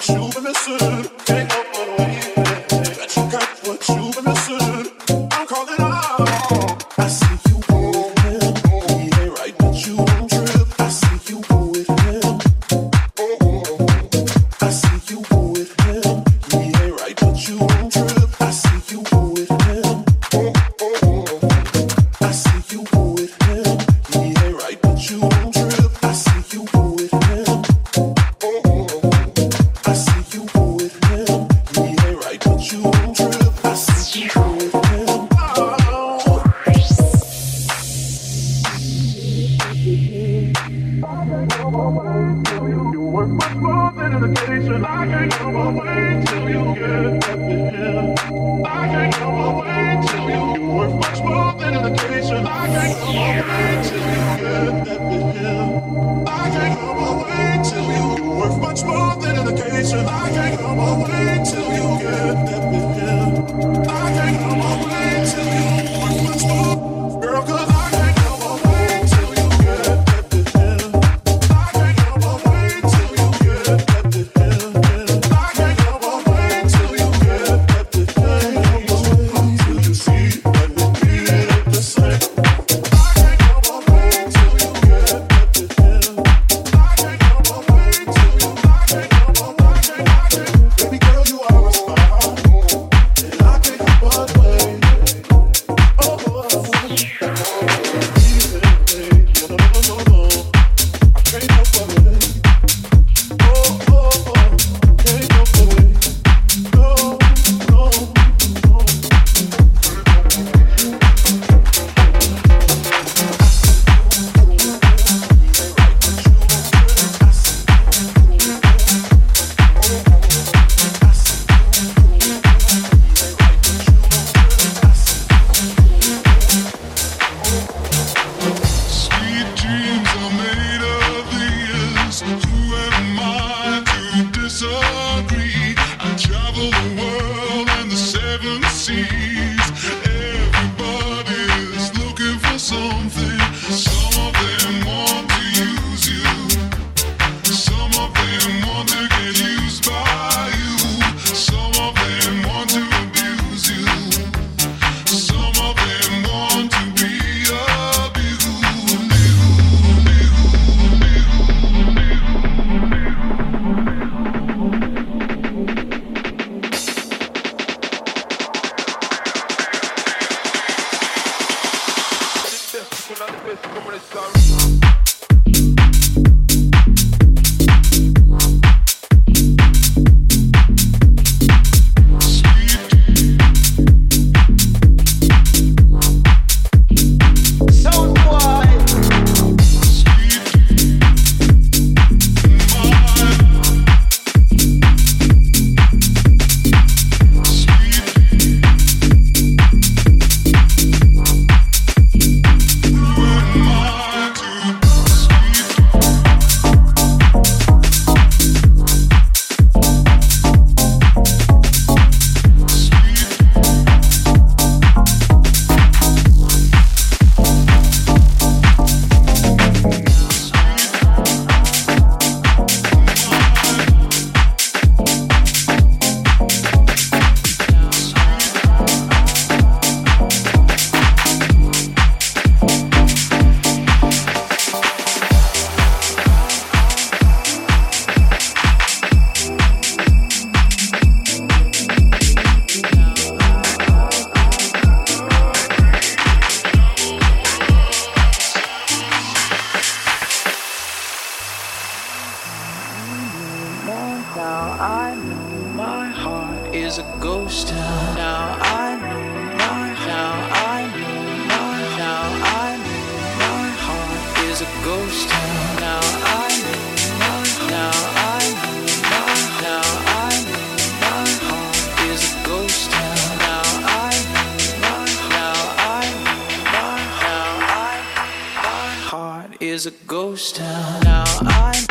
Schuhe müssen. Hey, sorry. was a ghost town. Now I know, my. now I know, my. now I know my heart is a ghost town. Now I know, my. now I know, my. now I know my heart is a ghost town. Now I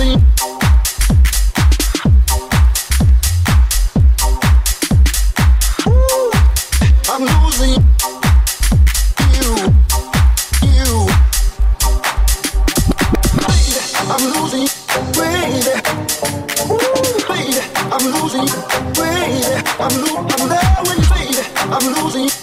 seen.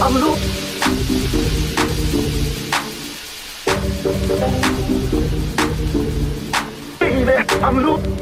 I'm loop.